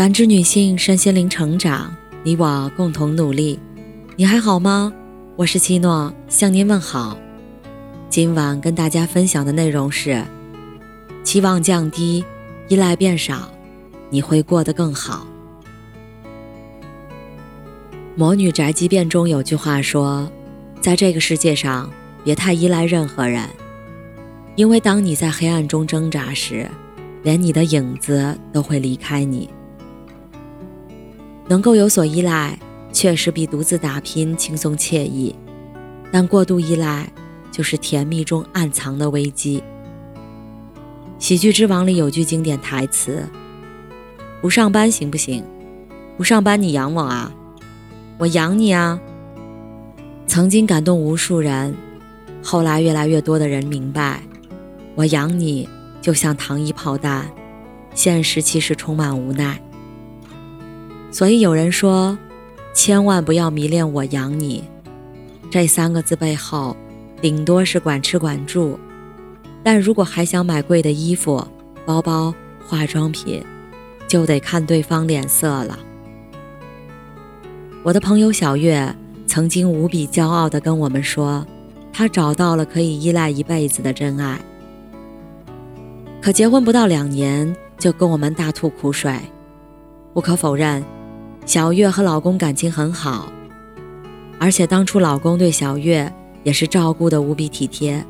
感知女性身心灵成长，你我共同努力。你还好吗？我是七诺，向您问好。今晚跟大家分享的内容是：期望降低，依赖变少，你会过得更好。《魔女宅急便》中有句话说：“在这个世界上，别太依赖任何人，因为当你在黑暗中挣扎时，连你的影子都会离开你。”能够有所依赖，确实比独自打拼轻松惬意，但过度依赖就是甜蜜中暗藏的危机。《喜剧之王》里有句经典台词：“不上班行不行？不上班你养我啊？我养你啊！”曾经感动无数人，后来越来越多的人明白，我养你就像糖衣炮弹，现实其实充满无奈。所以有人说，千万不要迷恋“我养你”这三个字背后，顶多是管吃管住。但如果还想买贵的衣服、包包、化妆品，就得看对方脸色了。我的朋友小月曾经无比骄傲地跟我们说，她找到了可以依赖一辈子的真爱。可结婚不到两年，就跟我们大吐苦水。不可否认。小月和老公感情很好，而且当初老公对小月也是照顾的无比体贴，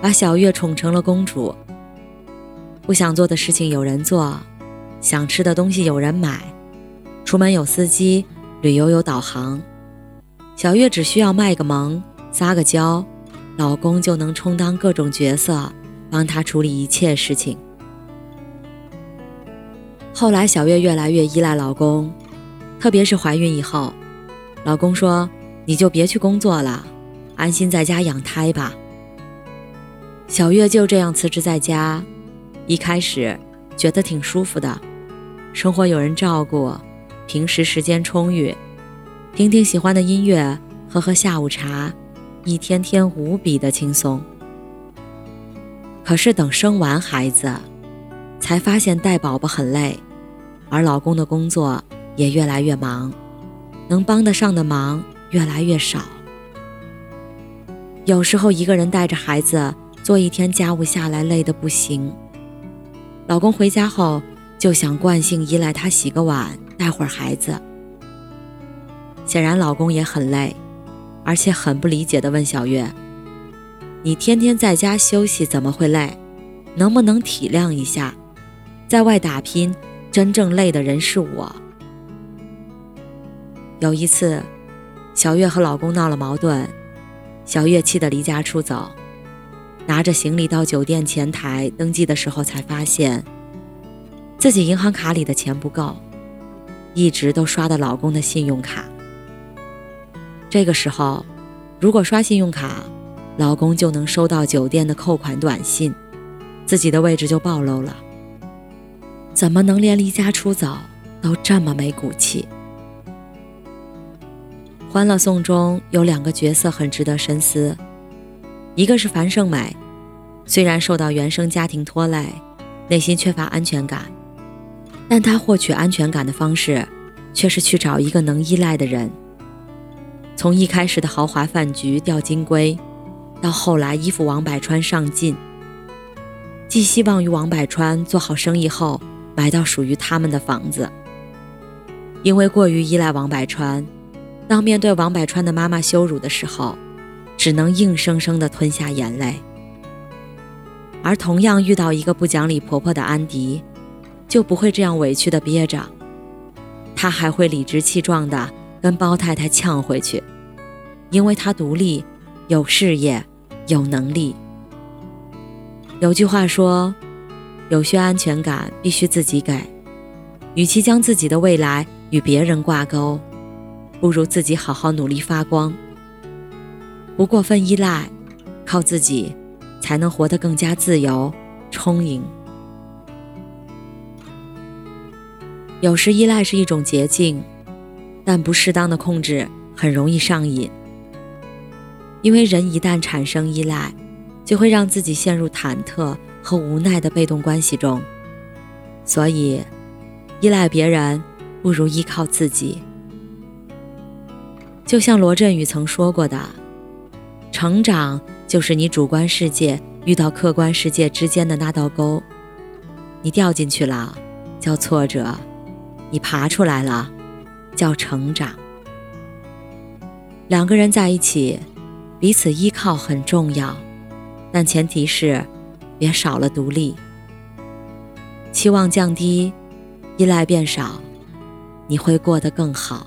把小月宠成了公主。不想做的事情有人做，想吃的东西有人买，出门有司机，旅游有导航。小月只需要卖个萌、撒个娇，老公就能充当各种角色，帮她处理一切事情。后来，小月越来越依赖老公。特别是怀孕以后，老公说：“你就别去工作了，安心在家养胎吧。”小月就这样辞职在家，一开始觉得挺舒服的，生活有人照顾，平时时间充裕，听听喜欢的音乐，喝喝下午茶，一天天无比的轻松。可是等生完孩子，才发现带宝宝很累，而老公的工作。也越来越忙，能帮得上的忙越来越少。有时候一个人带着孩子做一天家务下来，累得不行。老公回家后就想惯性依赖他洗个碗、带会儿孩子。显然老公也很累，而且很不理解地问小月：“你天天在家休息怎么会累？能不能体谅一下？在外打拼，真正累的人是我。”有一次，小月和老公闹了矛盾，小月气得离家出走，拿着行李到酒店前台登记的时候，才发现自己银行卡里的钱不够，一直都刷的老公的信用卡。这个时候，如果刷信用卡，老公就能收到酒店的扣款短信，自己的位置就暴露了。怎么能连离家出走都这么没骨气？《欢乐颂》中有两个角色很值得深思，一个是樊胜美，虽然受到原生家庭拖累，内心缺乏安全感，但她获取安全感的方式却是去找一个能依赖的人。从一开始的豪华饭局钓金龟，到后来依附王百川上进，寄希望于王百川做好生意后买到属于他们的房子。因为过于依赖王百川。当面对王百川的妈妈羞辱的时候，只能硬生生地吞下眼泪；而同样遇到一个不讲理婆婆的安迪，就不会这样委屈地憋着，她还会理直气壮地跟包太太呛回去，因为她独立、有事业、有能力。有句话说：“有些安全感必须自己给，与其将自己的未来与别人挂钩。”不如自己好好努力发光，不过分依赖，靠自己才能活得更加自由、充盈。有时依赖是一种捷径，但不适当的控制很容易上瘾。因为人一旦产生依赖，就会让自己陷入忐忑和无奈的被动关系中。所以，依赖别人不如依靠自己。就像罗振宇曾说过的：“成长就是你主观世界遇到客观世界之间的那道沟，你掉进去了，叫挫折；你爬出来了，叫成长。”两个人在一起，彼此依靠很重要，但前提是别少了独立。期望降低，依赖变少，你会过得更好。